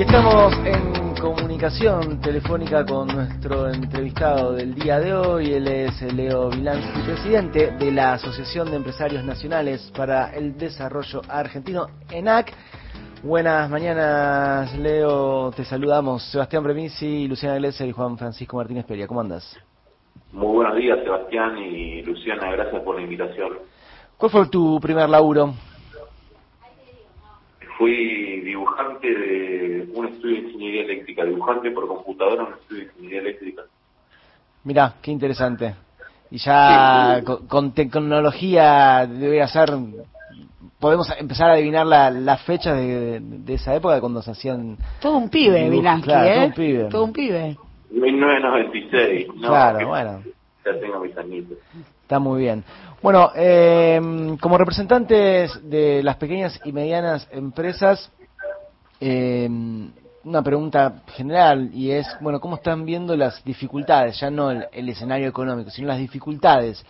Y estamos en comunicación telefónica con nuestro entrevistado del día de hoy. Él es Leo Vilansky, presidente de la Asociación de Empresarios Nacionales para el Desarrollo Argentino, ENAC. Buenas mañanas, Leo. Te saludamos. Sebastián Premisi, Luciana Iglesias y Juan Francisco Martínez Peria. ¿Cómo andas? Muy buenos días, Sebastián y Luciana. Gracias por la invitación. ¿Cuál fue tu primer laburo? Fui dibujante de un estudio de ingeniería eléctrica, dibujante por computadora en un estudio de ingeniería eléctrica. Mirá, qué interesante. Y ya con, tecnología debe ser, podemos empezar a adivinar la, la fecha de, de, esa época cuando se hacían... Todo un pibe, Vilansky, claro, ¿eh? Todo un pibe. Todo un pibe. 1996, ¿no? Claro, bueno. Ya tengo mis añitos. Está muy bien. Bueno, eh, como representantes de las pequeñas y medianas empresas, eh, una pregunta general y es, bueno, ¿cómo están viendo las dificultades, ya no el, el, escenario económico, sino las dificultades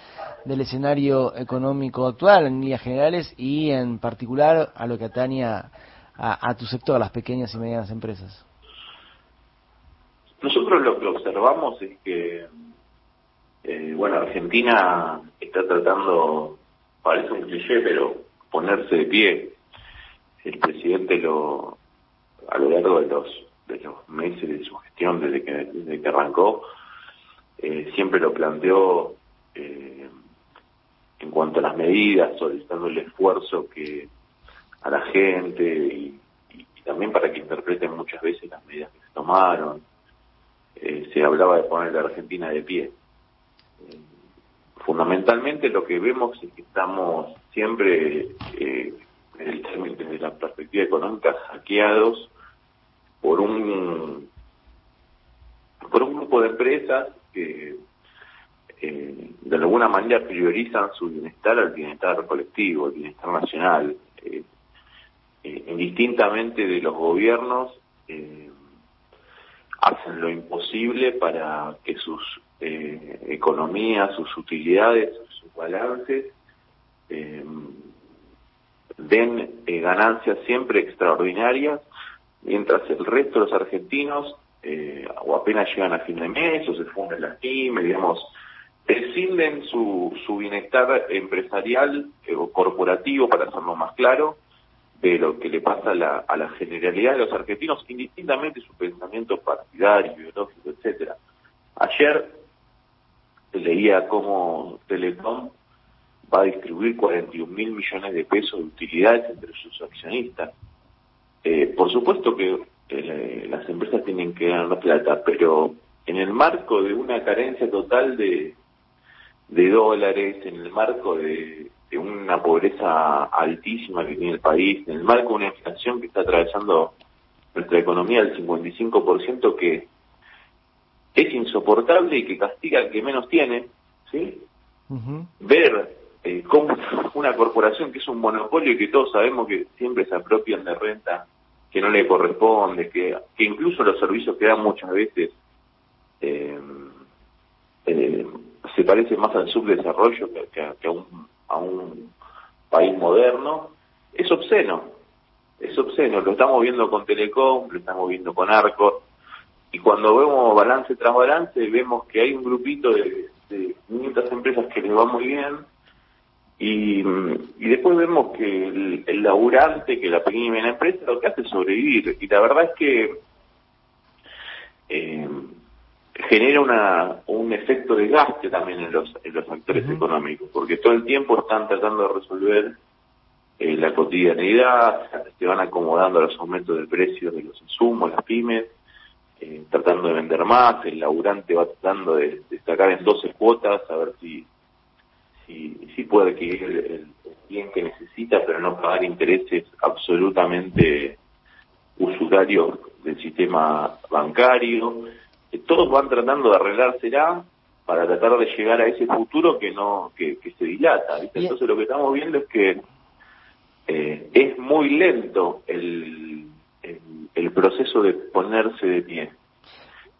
del escenario económico actual en líneas generales y en particular a lo que atañe a, a, a tu sector, a las pequeñas y medianas empresas? Nosotros lo que observamos es que eh, bueno, Argentina está tratando, parece un cliché, pero ponerse de pie. El presidente lo, a lo largo de los, de los meses de su gestión, desde que, desde que arrancó, eh, siempre lo planteó eh, en cuanto a las medidas, solicitando el esfuerzo que a la gente y, también para que interpreten muchas veces las medidas que se tomaron. Eh, se hablaba de poner a Argentina de pie fundamentalmente lo que vemos es que estamos siempre, eh, desde la perspectiva económica, hackeados por un por un grupo de empresas que eh, de alguna manera priorizan su bienestar al bienestar colectivo, al bienestar nacional, eh, eh, indistintamente de los gobiernos, hacen lo imposible para que sus eh, economías, sus utilidades, sus balances, eh, den eh, ganancias siempre extraordinarias, mientras el resto de los argentinos eh, o apenas llegan a fin de mes o se funden las pymes, digamos, prescinden su, su bienestar empresarial eh, o corporativo, para hacerlo más claro, de lo que le pasa a la, a la generalidad de los argentinos, indistintamente su pensamiento partidario, ideológico, etcétera. Ayer leía cómo Telecom va a distribuir 41 mil millones de pesos de utilidades entre sus accionistas. Eh, por supuesto que eh, las empresas tienen que ganar plata, pero en el marco de una carencia total de, de dólares, en el marco de, de una pobreza altísima que tiene el país, en el marco de una inflación que está atravesando nuestra economía del 55%, que es insoportable y que castiga al que menos tiene, ¿sí? Ver eh, cómo una corporación que es un monopolio y que todos sabemos que siempre se apropian de renta que no le corresponde, que, que incluso los servicios que dan muchas veces eh, eh, se parece más al subdesarrollo que, que, que a, un, a un país moderno, es obsceno, es obsceno, lo estamos viendo con Telecom, lo estamos viendo con Arcor, y cuando vemos balance tras balance vemos que hay un grupito de, de 500 empresas que les va muy bien y, y después vemos que el, el, laburante, que la pequeña y mediana empresa lo que hace es sobrevivir. Y la verdad es que eh, genera una, un efecto de gaste también en los, en los actores uh -huh. económicos porque todo el tiempo están tratando de resolver eh, la cotidianidad, se van acomodando a los aumentos de precios de los insumos, las pymes eh, tratando de vender más, el laburante va tratando de, de sacar en 12 cuotas a ver si si, si puede adquirir el, el, bien que necesita, pero no pagar intereses absolutamente usurarios del sistema bancario. Todos van tratando de arreglársela para tratar de llegar a ese futuro que no que, que se dilata. ¿viste? Entonces lo que estamos viendo es que eh, es muy lento el, el, el proceso de ponerse de pie.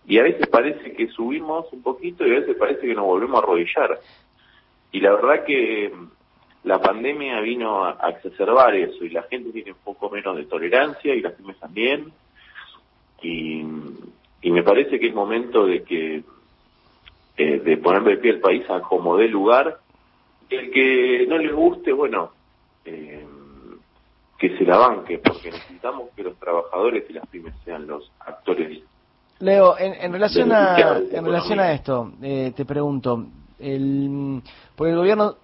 Y a veces parece que subimos un poquito y a veces parece que nos volvemos a arrodillar. Y la verdad que la pandemia vino a exacerbar eso y la gente tiene un poco menos de tolerancia y las pymes también. y, y me parece que es momento de que eh, de poner de pie el país a como dé lugar. El que no le guste, bueno, eh, que se la banque, porque necesitamos que los trabajadores y las pymes sean los actores. Leo, en, relación a en relación a esto, eh, te pregunto, el, porque el gobierno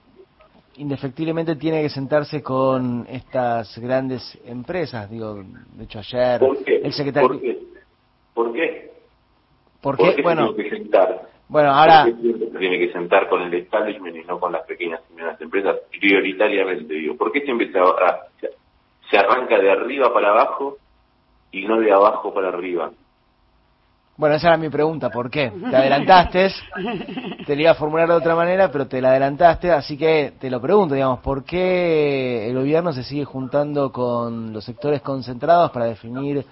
indefectiblemente tiene que sentarse con estas grandes empresas, digo, de hecho ayer el secretario ¿Por qué? ¿Por qué? ¿Por qué? bueno, que sentar? Bueno, ahora... se tiene que sentar con el establishment y no con las pequeñas y medianas empresas, prioritariamente digo. ¿Por qué siempre se, se arranca de arriba para abajo y no de abajo para arriba? Bueno, esa era mi pregunta, ¿por qué? Te adelantaste, te lo iba a formular de otra manera, pero te la adelantaste, así que te lo pregunto, digamos, ¿por qué el gobierno se sigue juntando con los sectores concentrados para definir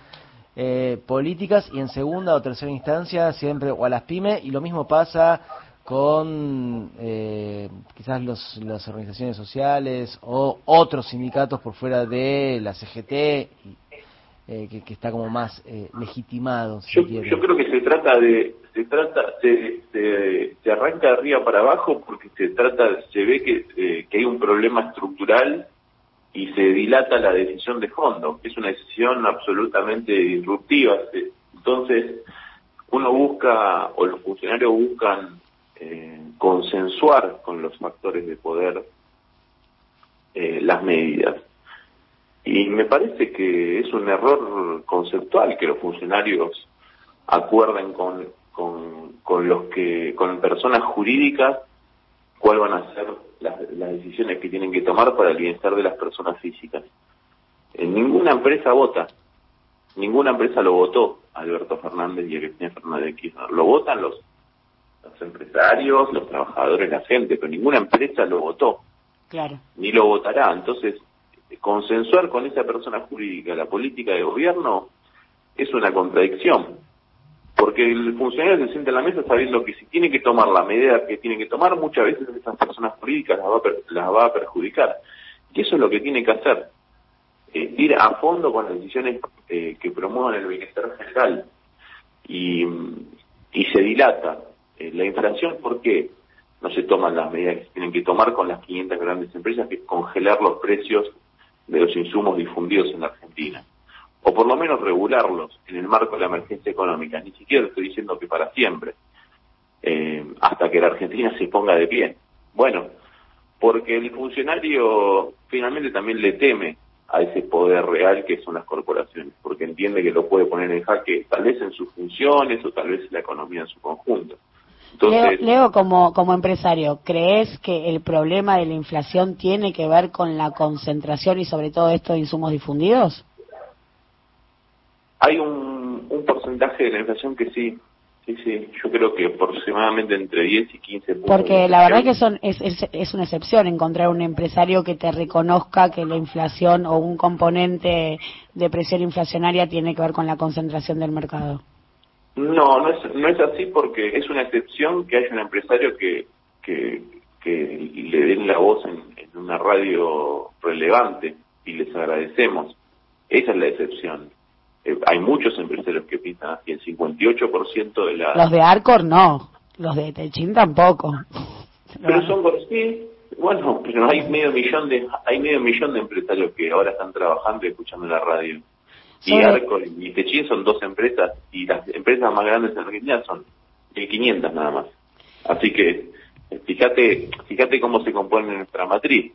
eh, políticas y en segunda o tercera instancia siempre o a las pymes y lo mismo pasa con eh, quizás los, las organizaciones sociales o otros sindicatos por fuera de la CGT eh, que, está como más eh, legitimado. yo, yo, creo que se trata de se trata se, se, arranca de arriba para abajo porque se trata se ve que, que hay un problema estructural y se dilata la decisión de fondo, que es una decisión absolutamente disruptiva. Entonces, uno busca, o los funcionarios buscan eh, consensuar con los factores de poder eh, las medidas. Y me parece que es un error conceptual que los funcionarios acuerden con, con, con los que, con personas jurídicas cuál van a ser las, decisiones que tienen que tomar para el bienestar de las personas físicas. En ninguna empresa vota, ninguna empresa lo votó Alberto Fernández y a Cristina Fernández de Kirchner. Lo votan los, los empresarios, los trabajadores, la gente, pero ninguna empresa lo votó. Claro. Ni lo votará. Entonces, consensuar con esa persona jurídica la política de gobierno es una contradicción porque el funcionario se siente en la mesa sabiendo que si tiene que tomar la medida que tiene que tomar, muchas veces esas personas jurídicas las va a, las va a perjudicar. Y eso es lo que tiene que hacer, eh, ir a fondo con las decisiones eh, que promuevan el bienestar general. Y, y se dilata. Eh, la inflación, ¿por qué no se toman las medidas que se tienen que tomar con las 500 grandes empresas, que es congelar los precios de los insumos difundidos en Argentina? O por lo menos regularlos en el marco de la emergencia económica. Ni siquiera estoy diciendo que para siempre, eh, hasta que la Argentina se ponga de pie. Bueno, porque el funcionario finalmente también le teme a ese poder real que son las corporaciones, porque entiende que lo puede poner en jaque tal vez en sus funciones o tal vez en la economía en su conjunto. Entonces, Leo, como, como empresario, ¿crees que el problema de la inflación tiene que ver con la concentración y sobre todo esto de insumos difundidos? Hay un, un porcentaje de la inflación que sí, sí, sí, yo creo que aproximadamente entre 10 y 15 puntos. Porque la verdad que son, es, es, es, una excepción encontrar un empresario que te reconozca que la inflación o un componente de presión inflacionaria tiene que ver con la concentración del mercado. No, no es, no es así porque es una excepción que haya un empresario que, que, que le den la voz en, en una radio relevante y les agradecemos. Esa es la excepción. Eh, hay muchos empresarios que piensan así, el 58% de la... Los de Arcor no, los de Techin tampoco. Pero son por sí, bueno, pero hay medio millón de hay medio millón de empresarios que ahora están trabajando y escuchando la radio. Y Arcor y Techin son dos empresas y las empresas más grandes en Argentina son 1.500 nada más. Así que eh, fíjate fíjate cómo se compone nuestra matriz.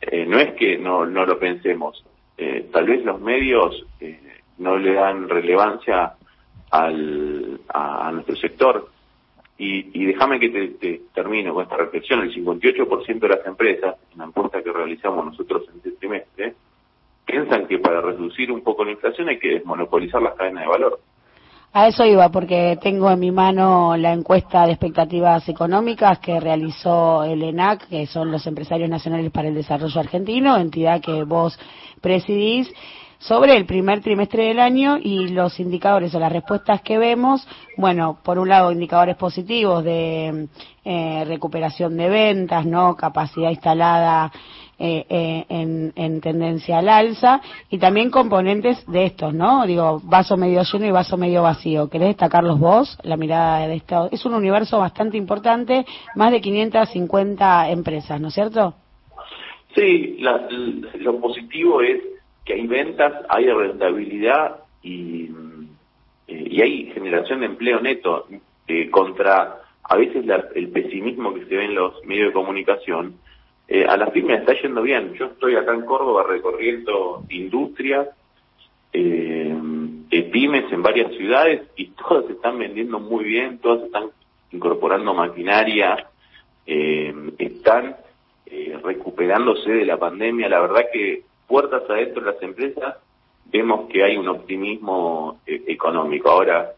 Eh, no es que no, no lo pensemos. Eh, tal vez los medios eh, no le dan relevancia al, a, nuestro sector. Y, y déjame que te, te, termino con esta reflexión. El 58% de las empresas, en la encuesta que realizamos nosotros en este trimestre, piensan que para reducir un poco la inflación hay que desmonopolizar las cadenas de valor. A eso iba, porque tengo en mi mano la encuesta de expectativas económicas que realizó el ENAC, que son los Empresarios Nacionales para el Desarrollo Argentino, entidad que vos presidís sobre el primer trimestre del año y los indicadores o las respuestas que vemos, bueno, por un lado indicadores positivos de eh, recuperación de ventas, no capacidad instalada eh, eh, en, en, tendencia al alza y también componentes de estos, ¿no? Digo, vaso medio lleno y vaso medio vacío. ¿Querés destacarlos vos? La mirada de esto. Es un universo bastante importante, más de 550 empresas, ¿no es cierto? Sí, lo positivo es que hay ventas, hay rentabilidad y, eh, y hay generación de empleo neto contra a veces el pesimismo que se ve en los medios de comunicación eh, a la firma está yendo bien. Yo estoy acá en Córdoba recorriendo industrias, eh, pymes en varias ciudades y todas están vendiendo muy bien, todas están incorporando maquinaria, eh, están eh, recuperándose de la pandemia. La verdad que puertas adentro de las empresas vemos que hay un optimismo eh, económico. Ahora,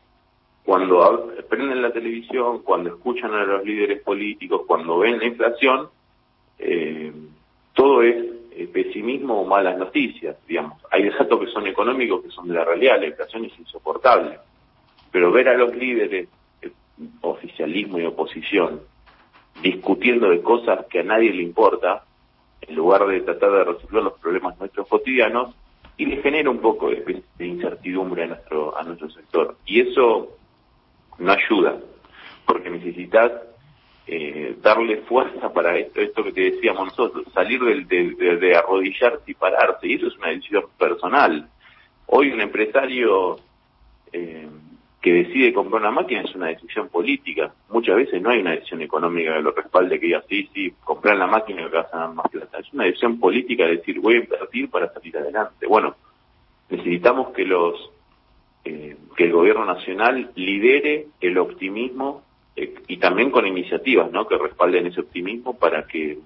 cuando prenden la televisión, cuando escuchan a los líderes políticos, cuando ven la inflación, eh, todo es eh, pesimismo o malas noticias, digamos. Hay datos que son económicos que son de la realidad, la inflación es insoportable. Pero ver a los líderes, eh, oficialismo y oposición, discutiendo de cosas que a nadie le importa, en lugar de tratar de resolver los problemas nuestros cotidianos, y le genera un poco de, incertidumbre a nuestro, a nuestro sector. Y eso no ayuda, porque necesitas eh, darle fuerza para esto, esto que te decíamos nosotros, salir de, de, arrodillarse y pararse, y eso es una decisión personal. Hoy un empresario eh, que decide comprar una máquina es una decisión política. Muchas veces no hay una decisión económica que lo respalde, que diga, sí, sí, comprar la máquina que vas a ganar más plata. Es una decisión política de decir, voy a invertir para salir adelante. Bueno, necesitamos que los eh, que el gobierno nacional lidere el optimismo eh, y también con iniciativas ¿no? que respalden ese optimismo para que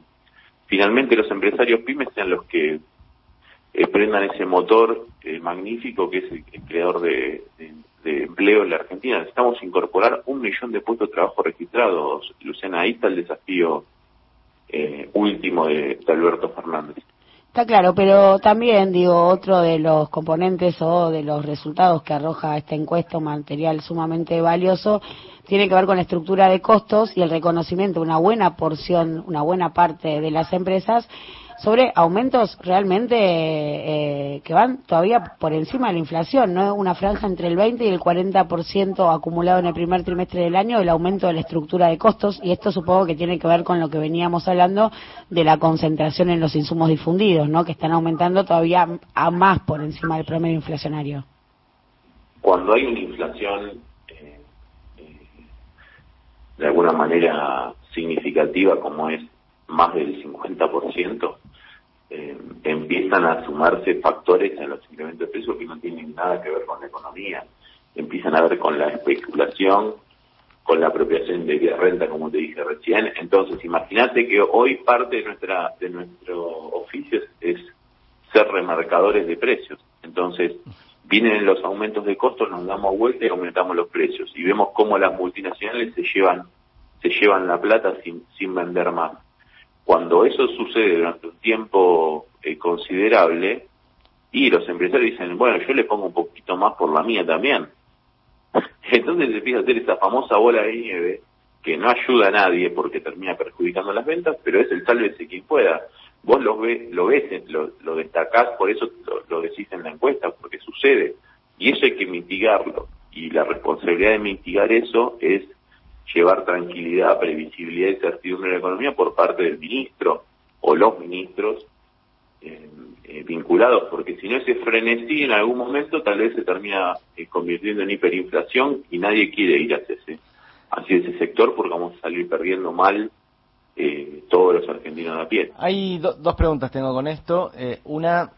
finalmente los empresarios pymes sean los que eh, prendan ese motor eh, magnífico que es el, creador de, empleo en la Argentina. Necesitamos incorporar un millón de puestos de trabajo registrados. Luciana, ahí está el desafío último de Alberto Fernández. Está claro, pero también, digo, otro de los componentes o de los resultados que arroja esta encuesta, un material sumamente valioso, tiene que ver con la estructura de costos y el reconocimiento de una buena porción, una buena parte de las empresas sobre aumentos realmente eh, que van todavía por encima de la inflación, ¿no? Una franja entre el 20 y el 40% acumulado en el primer trimestre del año el aumento de la estructura de costos y esto supongo que tiene que ver con lo que veníamos hablando de la concentración en los insumos difundidos, ¿no? Que están aumentando todavía a más por encima del promedio inflacionario. Cuando hay una inflación eh, eh, de alguna manera significativa como es más del 50%, eh, empiezan a sumarse factores en los incrementos de precios que no tienen nada que ver con la economía. Empiezan a ver con la especulación, con la apropiación de renta, como te dije recién. Entonces, imagínate que hoy parte de nuestra de nuestro oficio es, ser remarcadores de precios. Entonces, vienen los aumentos de costos, nos damos vuelta y aumentamos los precios. Y vemos cómo las multinacionales se llevan se llevan la plata sin, sin vender más. Cuando eso sucede durante un tiempo eh, considerable, y los empresarios dicen, bueno, yo le pongo un poquito más por la mía también. Entonces se empieza a hacer esa famosa bola de nieve que no ayuda a nadie porque termina perjudicando las ventas, pero es el sálvese quien pueda. Vos lo, ves, lo ves, lo, destacás, por eso lo, lo decís en la encuesta, porque sucede. Y eso hay que mitigarlo. Y la responsabilidad de mitigar eso es llevar tranquilidad, previsibilidad y certidumbre en la economía por parte del ministro o los ministros eh, eh, vinculados, porque si no ese frenesí en algún momento tal vez se termina eh, convirtiendo en hiperinflación y nadie quiere ir hacia ese, hacia ese sector porque vamos a salir perdiendo mal todos los argentinos a pie. Hay dos preguntas tengo con esto. una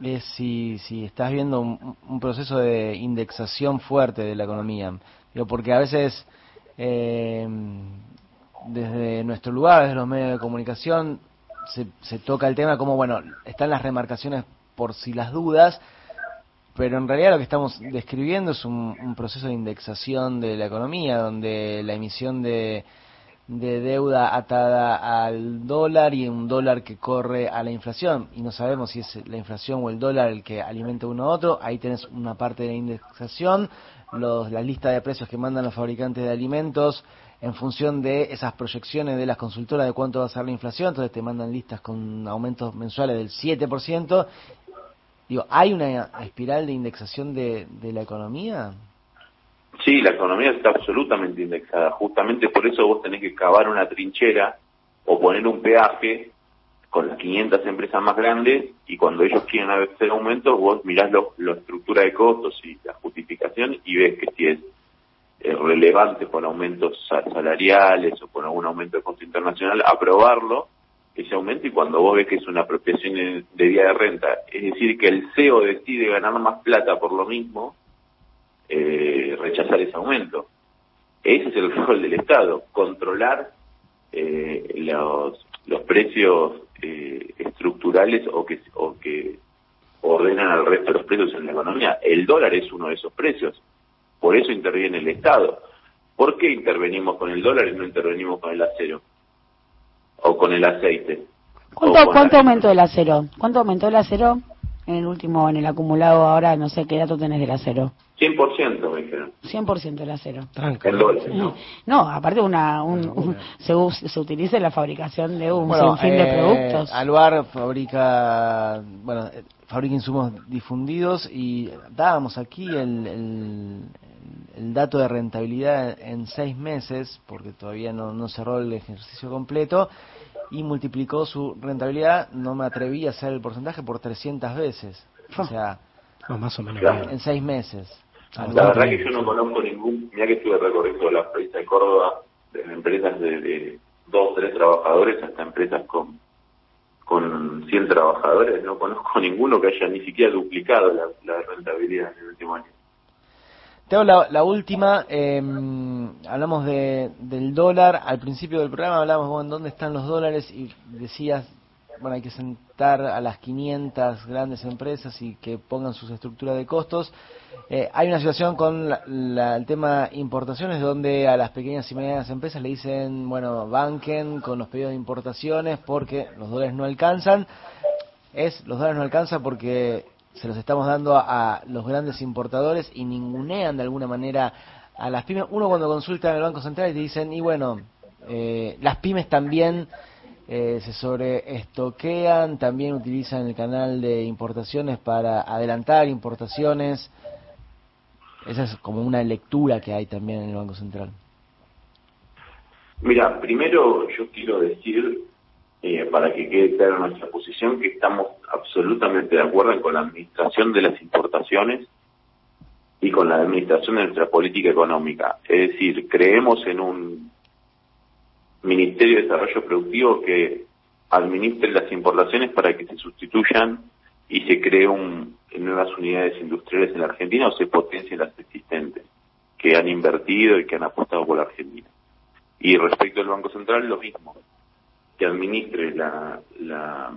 es si, si estás viendo un, un, proceso de indexación fuerte de la economía. Digo, porque a veces eh, desde nuestro lugar, desde los medios de comunicación, se, se toca el tema como, bueno, están las remarcaciones por si las dudas, pero en realidad lo que estamos describiendo es un, proceso de indexación de la economía, donde la emisión de, de deuda atada al dólar y un dólar que corre a la inflación y no sabemos si es la inflación o el dólar el que alimenta uno a otro, ahí tenés una parte de la indexación, los, la lista de precios que mandan los fabricantes de alimentos en función de esas proyecciones de las consultoras de cuánto va a ser la inflación, entonces te mandan listas con aumentos mensuales del 7%. Digo, ¿hay una espiral de indexación de, de la economía? Sí, la economía está absolutamente indexada. Justamente por eso vos tenés que cavar una trinchera o poner un peaje con las 500 empresas más grandes y cuando ellos quieren hacer aumentos, vos mirás la estructura de costos y la justificación y ves que si es eh, relevante por aumentos salariales o por algún aumento de costo internacional, aprobarlo, ese aumento, y cuando vos ves que es una apropiación de vía de renta, es decir, que el CEO decide ganar más plata por lo mismo, eh, rechazar ese aumento. Ese es el rol del Estado, controlar eh, los, los precios eh, estructurales o que, o que ordenan al resto de los precios en la economía. El dólar es uno de esos precios, por eso interviene el Estado. ¿Por qué intervenimos con el dólar y no intervenimos con el acero? O con el aceite. ¿Cuánto, ¿cuánto aumentó el acero? ¿Cuánto aumentó el acero en el último, en el acumulado ahora? No sé qué dato tenés del acero. 100% me dijeron. 100% el acero. ¿no? no, aparte una, un, se, se, utiliza en la fabricación de un sinfín de eh, productos. Aluar fabrica, bueno, fabrica insumos difundidos y dábamos aquí el, el, el, dato de rentabilidad en seis meses, porque todavía no, no cerró el ejercicio completo, y multiplicó su rentabilidad, no me atreví a hacer el porcentaje, por 300 veces. O sea, más o menos en seis meses. La verdad que yo no conozco ningún, mira que estuve recorriendo la provincia de Córdoba, desde empresas de, dos, tres trabajadores hasta empresas con con 100 trabajadores, no conozco ninguno que haya ni siquiera duplicado la, rentabilidad en el último año. Te hago la, última, eh, hablamos de, del dólar, al principio del programa hablamos, bueno, ¿dónde están los dólares? Y decías, bueno, hay que sentar a las 500 grandes empresas y que pongan sus estructuras de costos. Eh, hay una situación con el tema importaciones donde a las pequeñas y medianas empresas le dicen, bueno, banquen con los pedidos de importaciones porque los dólares no alcanzan. Es, los dólares no alcanzan porque se los estamos dando a, los grandes importadores y ningunean de alguna manera a las pymes. Uno cuando consulta en el Banco Central te dicen, y bueno, eh, las pymes también eh, se sobreestoquean, también utilizan el canal de importaciones para adelantar importaciones. Esa es como una lectura que hay también en el Banco Central. Mira, primero yo quiero decir, eh, para que quede clara nuestra posición, que estamos absolutamente de acuerdo con la administración de las importaciones y con la administración de nuestra política económica. Es decir, creemos en un Ministerio de Desarrollo Productivo que administre las importaciones para que se sustituyan y se cree nuevas unidades industriales en la Argentina o se potencien las existentes que han invertido y que han apostado por la Argentina. Y respecto al Banco Central, lo mismo, que administre la, la,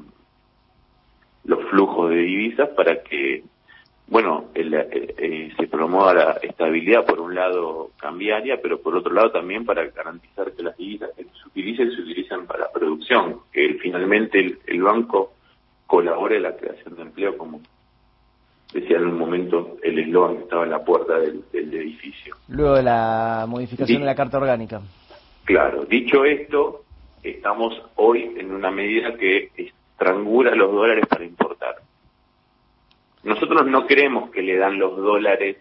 los flujos de divisas para que bueno, el, eh, eh, se promueva la estabilidad por un lado cambiaria, pero por otro lado también para garantizar que las divisas que se utilicen se utilicen para la producción, que finalmente el, banco colabore en la creación de empleo, como decía en un momento el eslogan que estaba en la puerta del, edificio. Luego de la modificación de la Carta Orgánica. Claro, dicho esto, estamos hoy en una medida que estrangula los dólares para importar nosotros no creemos que le dan los dólares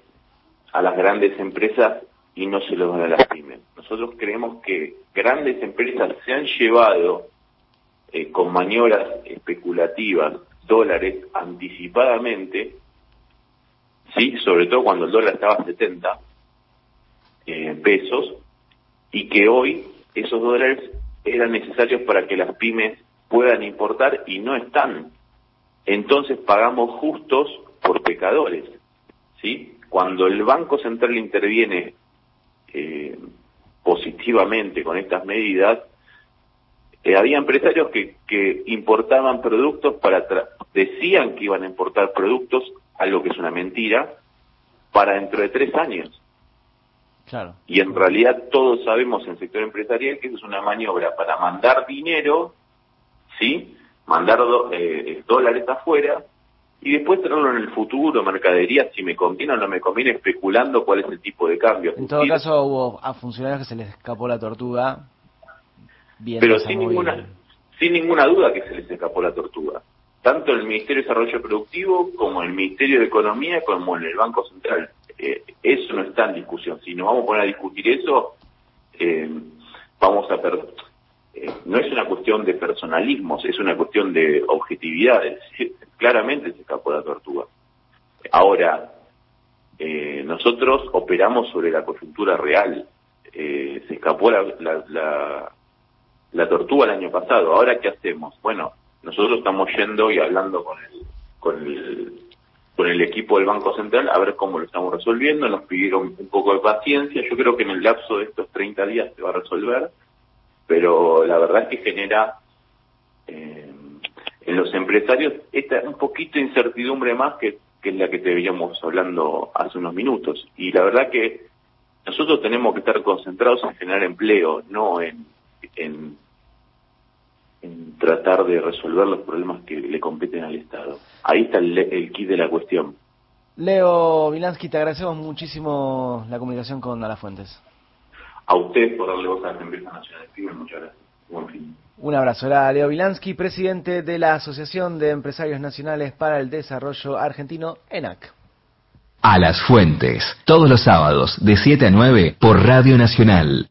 a las grandes empresas y no se los dan a las pymes. Nosotros creemos que grandes empresas se han llevado eh, con maniobras especulativas dólares anticipadamente, sí, sobre todo cuando el dólar estaba a 70 eh, pesos, y que hoy esos dólares eran necesarios para que las pymes puedan importar y no están entonces pagamos justos por pecadores. ¿sí? Cuando el Banco Central interviene eh, positivamente con estas medidas, eh, había empresarios que, que importaban productos para decían que iban a importar productos, algo que es una mentira, para dentro de tres años. Claro. Y en realidad todos sabemos en el sector empresarial que eso es una maniobra para mandar dinero, ¿sí? Mandar eh, dólares afuera y después tenerlo en el futuro, mercadería, si me conviene o no me conviene, especulando cuál es el tipo de cambio. En todo caso, hubo a funcionarios que se les escapó la tortuga. Pero sin ninguna, sin ninguna duda que se les escapó la tortuga. Tanto el Ministerio de Desarrollo Productivo como en el Ministerio de Economía como en el Banco Central. Eh, no está en discusión. Si nos vamos a poner a discutir eso, eh, vamos a perder eh, no es una cuestión de personalismos, es una cuestión de objetividad. claramente se escapó la tortuga. Ahora, eh, nosotros operamos sobre la coyuntura real. Se escapó la, la, la, tortuga el año pasado. Ahora, ¿qué hacemos? Bueno, nosotros estamos yendo y hablando con el, con el, con el equipo del Banco Central a ver cómo lo estamos resolviendo. Nos pidieron un poco de paciencia. Yo creo que en el lapso de estos 30 días se va a resolver pero la verdad es que genera eh, en los empresarios esta un poquito de incertidumbre más que, que la que te veíamos hablando hace unos minutos. Y la verdad que nosotros tenemos que estar concentrados en generar empleo, no en, tratar de resolver los problemas que le competen al Estado. Ahí está el, el kit de la cuestión. Leo Vilansky, te agradecemos muchísimo la comunicación con Alafuentes a usted por darle voz a la empresa nacional de Muchas gracias. Buen fin. Un abrazo. Era Leo Vilansky, presidente de la Asociación de Empresarios Nacionales para el Desarrollo Argentino, ENAC. A las Fuentes, todos los sábados de 7 a 9 por Radio Nacional.